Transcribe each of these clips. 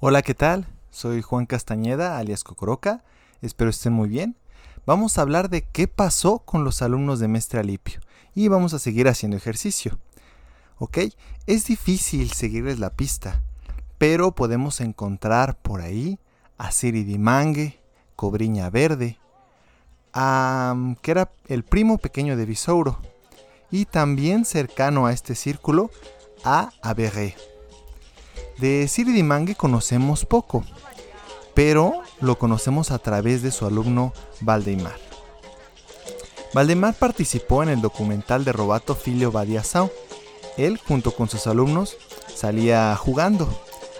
Hola, ¿qué tal? Soy Juan Castañeda, alias Cocoroca. Espero estén muy bien. Vamos a hablar de qué pasó con los alumnos de Mestre Alipio y vamos a seguir haciendo ejercicio. ¿Ok? Es difícil seguirles la pista, pero podemos encontrar por ahí a Siri Dimangue, Cobriña Verde, que era el primo pequeño de Bisouro, y también cercano a este círculo a Averré. De Siri Dimangue conocemos poco, pero lo conocemos a través de su alumno Valdemar. Valdemar participó en el documental de Robato Filio Badiasao. Él, junto con sus alumnos, salía jugando,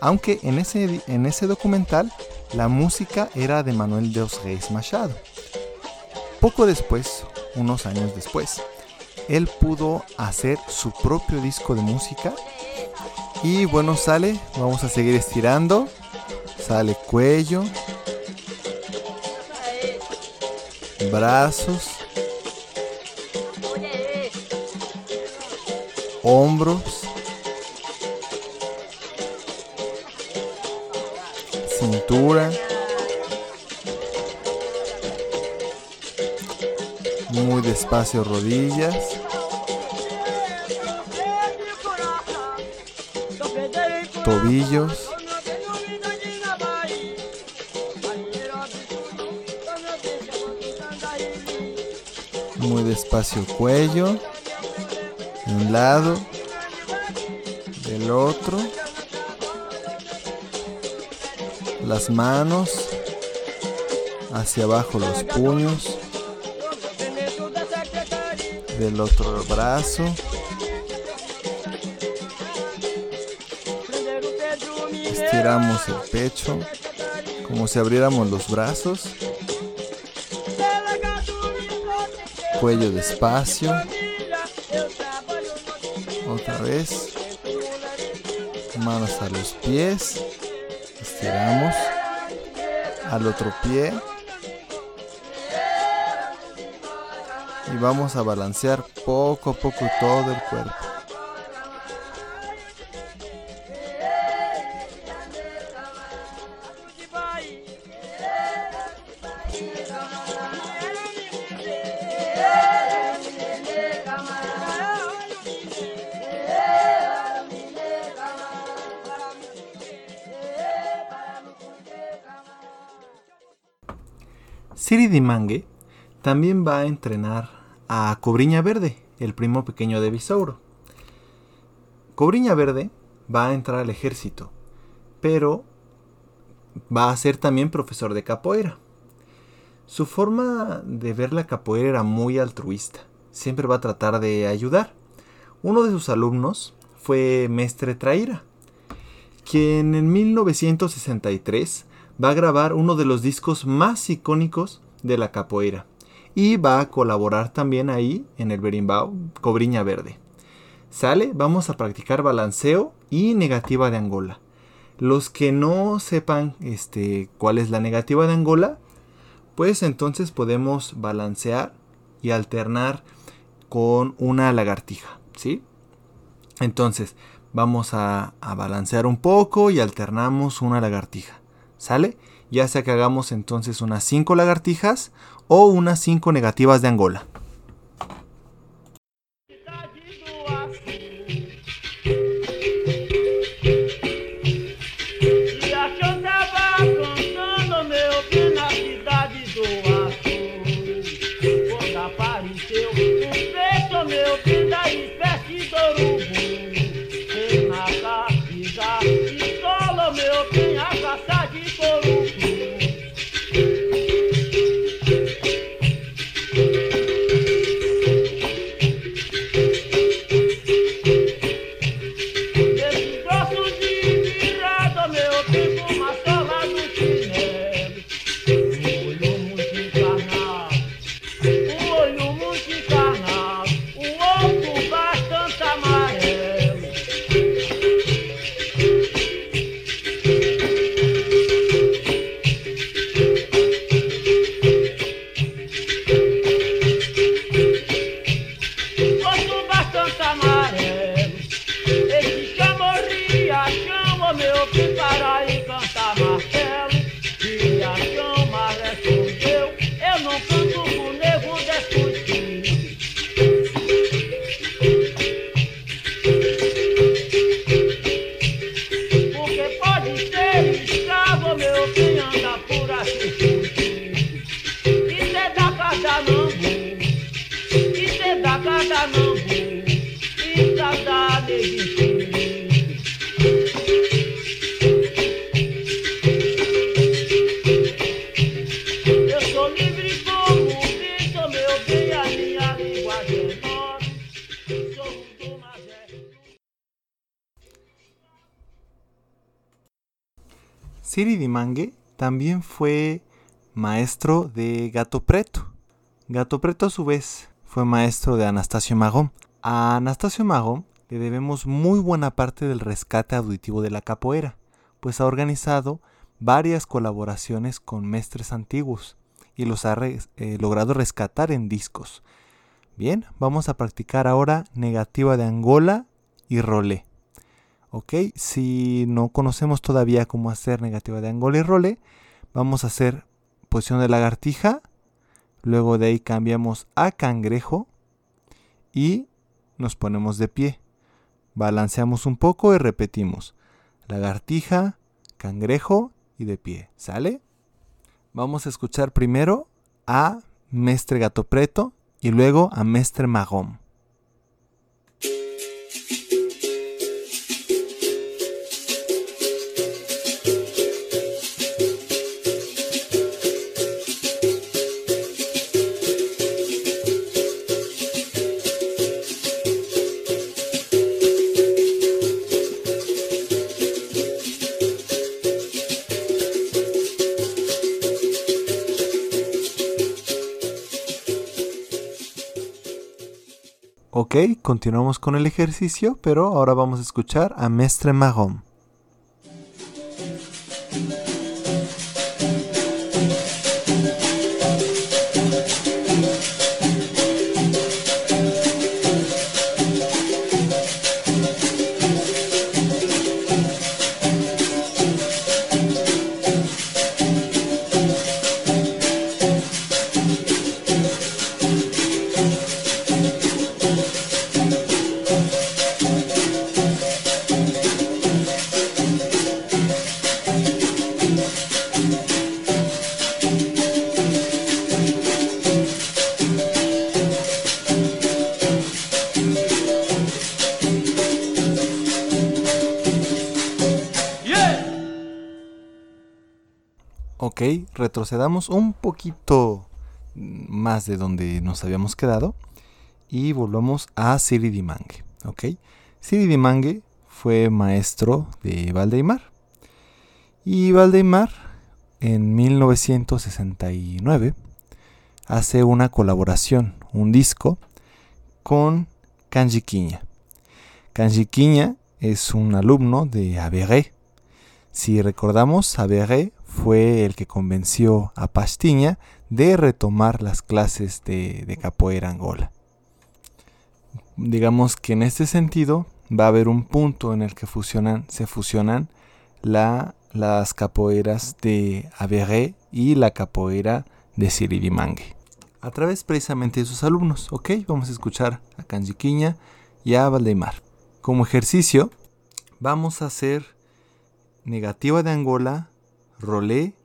aunque en ese, en ese documental la música era de Manuel de los Reis Machado. Poco después, unos años después, él pudo hacer su propio disco de música y bueno, sale, vamos a seguir estirando. Sale cuello, brazos, hombros, cintura, muy despacio rodillas. Tobillos. Muy despacio cuello. De un lado. Del otro. Las manos. Hacia abajo los puños. Del otro brazo. Estiramos el pecho, como si abriéramos los brazos, cuello despacio, otra vez, manos a los pies, estiramos al otro pie y vamos a balancear poco a poco todo el cuerpo. Siri Dimangue también va a entrenar a Cobriña Verde, el primo pequeño de Bisauro. Cobriña Verde va a entrar al ejército, pero va a ser también profesor de capoeira. Su forma de ver la capoeira era muy altruista, siempre va a tratar de ayudar. Uno de sus alumnos fue Mestre Traira, quien en 1963 va a grabar uno de los discos más icónicos de la capoeira y va a colaborar también ahí en el berimbau Cobriña Verde. Sale, vamos a practicar balanceo y negativa de Angola. Los que no sepan este, cuál es la negativa de Angola, pues entonces podemos balancear y alternar con una lagartija, ¿sí? Entonces, vamos a, a balancear un poco y alternamos una lagartija. ¿Sale? Ya sea que hagamos entonces unas 5 lagartijas o unas 5 negativas de Angola. Siri Dimangue también fue maestro de Gato Preto. Gato Preto a su vez fue maestro de Anastasio Magón. A Anastasio Magón le debemos muy buena parte del rescate auditivo de la capoeira, pues ha organizado varias colaboraciones con mestres antiguos y los ha eh, logrado rescatar en discos. Bien, vamos a practicar ahora negativa de Angola y rolé. Ok, si no conocemos todavía cómo hacer negativa de Angola y rolé, vamos a hacer posición de lagartija, luego de ahí cambiamos a cangrejo y nos ponemos de pie. Balanceamos un poco y repetimos. Lagartija, cangrejo y de pie. ¿Sale? Vamos a escuchar primero a Mestre Gato Preto y luego a Mestre Magón. Continuamos con el ejercicio, pero ahora vamos a escuchar a Mestre Mahom. Retrocedamos un poquito más de donde nos habíamos quedado y volvamos a Siri Dimangue. Ok, Siri Dimangue fue maestro de Valdeimar y Valdeimar en 1969 hace una colaboración, un disco con Kanji Quiña. Kanji es un alumno de Averé. Si recordamos, Averé fue el que convenció a Pastiña de retomar las clases de, capoeira Angola. Digamos que en este sentido va a haber un punto en el que se fusionan las capoeiras de Averé y la capoeira de Siribimangue. A través precisamente de sus alumnos, ¿ok? Vamos a escuchar a Canjiquiña y a Valdemar. Como ejercicio, vamos a hacer negativa de Angola, rolé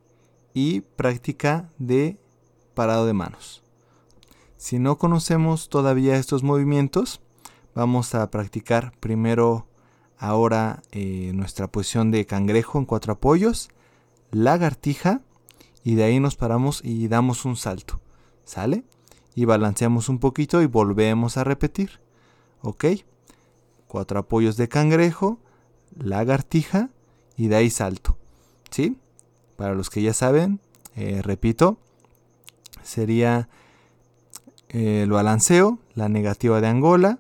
y práctica de parado de manos. Si no conocemos todavía estos movimientos, vamos a practicar primero ahora eh, nuestra posición de cangrejo en cuatro apoyos, lagartija y de ahí nos paramos y damos un salto. ¿Sale? Y balanceamos un poquito y volvemos a repetir. ¿Ok? Cuatro apoyos de cangrejo, lagartija y de ahí salto. ¿Sí? Para los que ya saben, eh, repito, sería el balanceo, la negativa de Angola,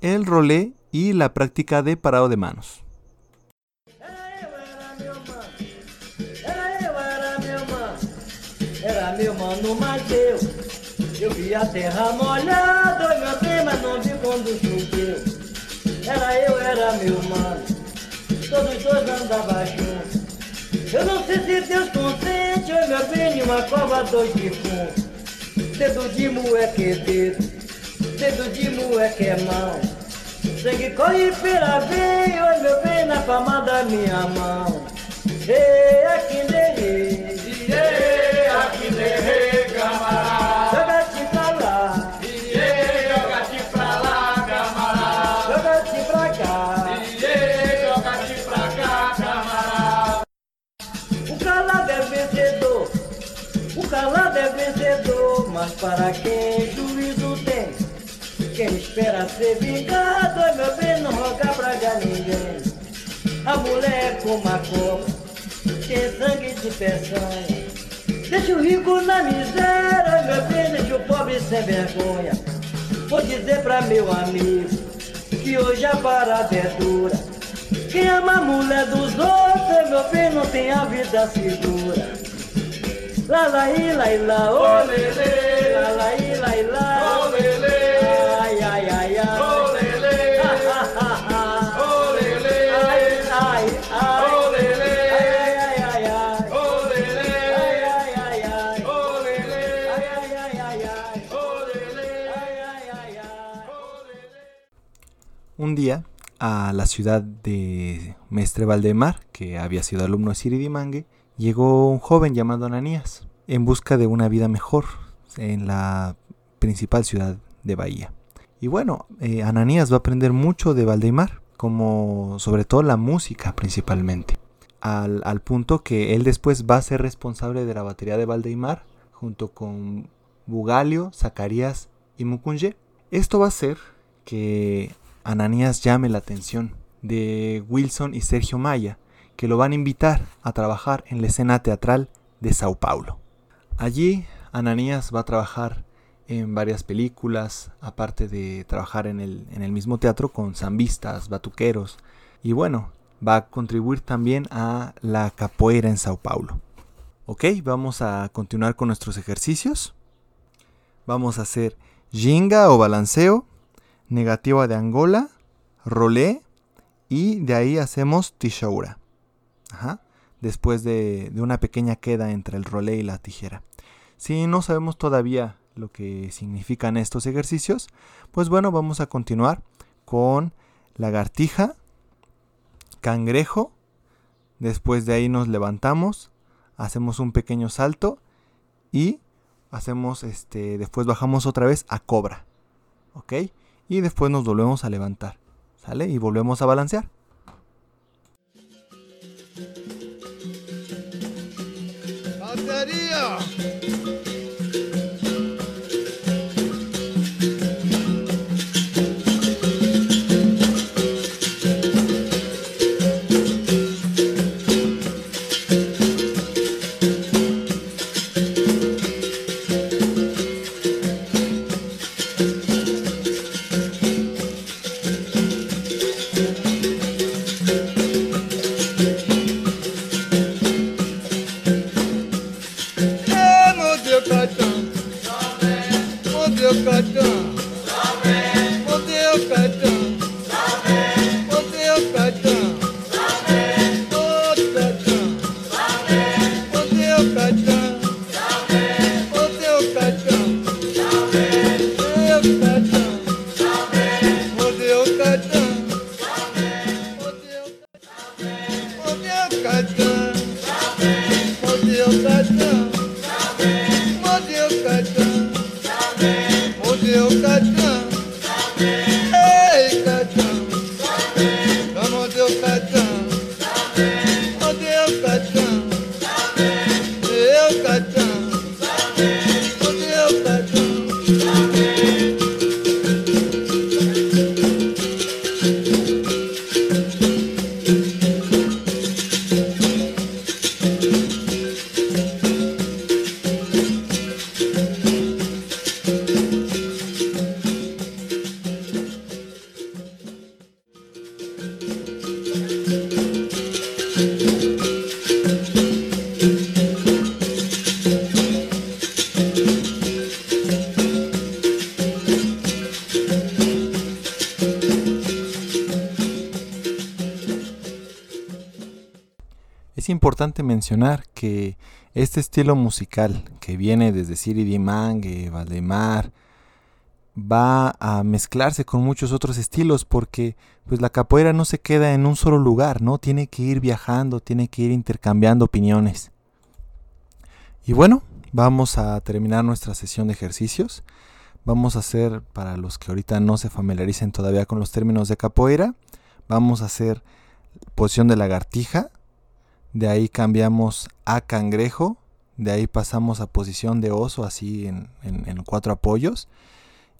el rolé y la práctica de parado de manos. Eu não sei se Deus consente, oi meu bem, uma cova dois de fundo. Dedo de moleque é dedo, dedo de moleque é mão. Sangue corre pela veia, oi meu bem, na palma da minha mão. Ei, aqui derrei, espera ser vingado, é meu bem, não roga pra ninguém. A mulher com uma copa, tem sangue de peçanha. Deixa o rico na miséria, meu bem, deixa o pobre sem vergonha. Vou dizer pra meu amigo que hoje a parada é dura. Quem ama a mulher dos outros, meu bem, não tem a vida segura. La la i la i la, oh lele, la Un día, a la ciudad de Mestre Valdemar, que había sido alumno de Siri Dimangue, llegó un joven llamado Ananías en busca de una vida mejor en la principal ciudad de Bahía. Y bueno, eh, Ananías va a aprender mucho de Valdemar, como sobre todo la música principalmente, al, punto que él después va a ser responsable de la batería de Valdemar junto con Bugalio, Zacarías y Mukunje. Esto va a hacer que Ananías llame la atención de Wilson y Sergio Maya, que lo van a invitar a trabajar en la escena teatral de Sao Paulo. Allí Ananías va a trabajar en varias películas, aparte de trabajar en el, en el mismo teatro con zambistas, batuqueros, y bueno, va a contribuir también a la capoeira en Sao Paulo. Ok, vamos a continuar con nuestros ejercicios. Vamos a hacer ginga o balanceo, negativa de Angola, rolé y de ahí hacemos tishaura. Ajá. Después de, de, una pequeña queda entre el rolé y la tijera. Si no sabemos todavía lo que significan estos ejercicios, pues bueno, vamos a continuar con lagartija, cangrejo, después de ahí nos levantamos, hacemos un pequeño salto y hacemos este, después bajamos otra vez a cobra. ¿Ok? Y después nos volvemos a levantar, ¿sale? Y volvemos a balancear. ¡Batería! Importante mencionar que este estilo musical que viene desde Siri Dimangue, Valdemar, va a mezclarse con muchos otros estilos porque pues la capoeira no se queda en un solo lugar, ¿no? Tiene que ir viajando, tiene que ir intercambiando opiniones. Y bueno, vamos a terminar nuestra sesión de ejercicios. Vamos a hacer, para los que ahorita no se familiaricen todavía con los términos de capoeira, vamos a hacer posición de lagartija, de ahí cambiamos a cangrejo, de ahí pasamos a posición de oso, así en, cuatro apoyos,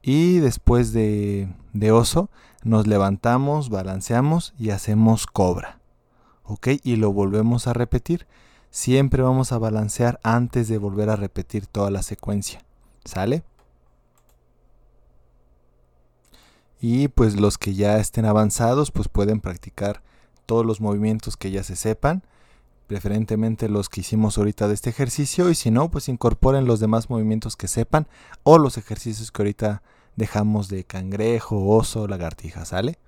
y después de, de, oso nos levantamos, balanceamos y hacemos cobra, ¿ok? Y lo volvemos a repetir siempre vamos a balancear antes de volver a repetir toda la secuencia. ¿Sale? Y pues los que ya estén avanzados pues pueden practicar todos los movimientos que ya se sepan, preferentemente los que hicimos ahorita de este ejercicio y si no pues incorporen los demás movimientos que sepan o los ejercicios que ahorita dejamos de cangrejo, oso, lagartija, ¿sale?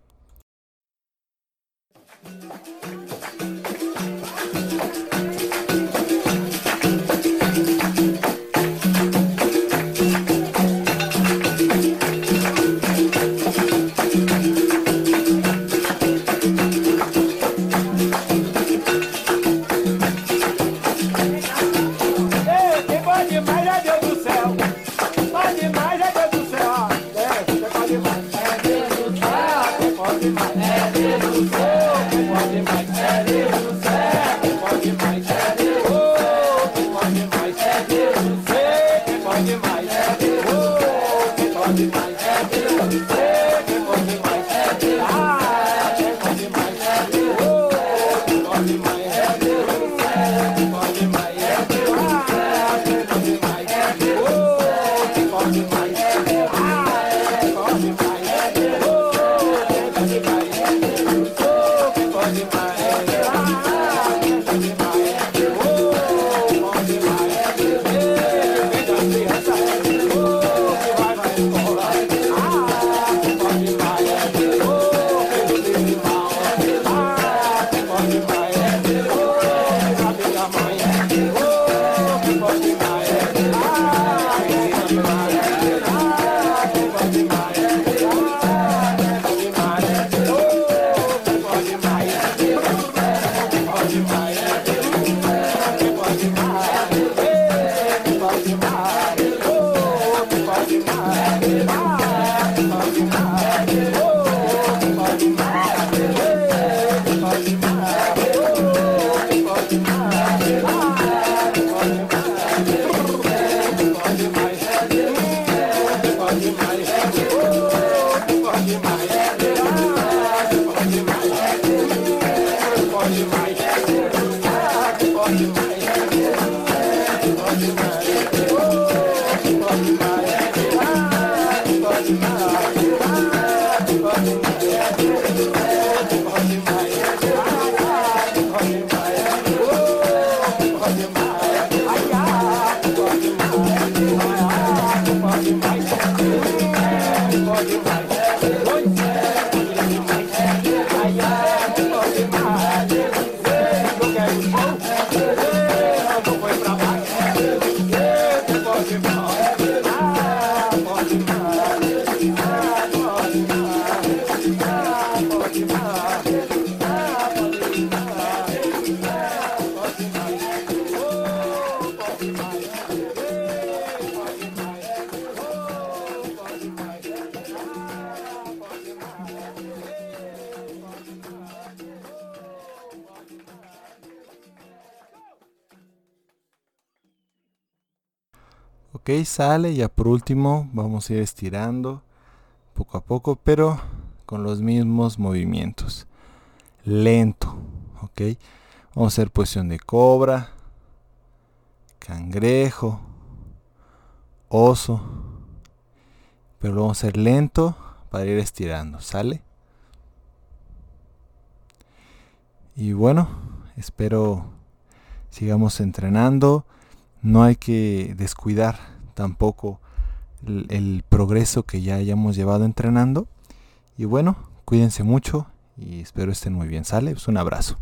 Ok, sale, ya por último vamos a ir estirando poco a poco, pero con los mismos movimientos. Lento, ok. Vamos a hacer posición de cobra, cangrejo, oso, pero vamos a hacer lento para ir estirando, ¿sale? Y bueno, espero sigamos entrenando no hay que descuidar tampoco el, progreso que ya hayamos llevado entrenando. Y bueno, cuídense mucho y espero estén muy bien. Sale, pues un abrazo.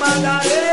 mataré.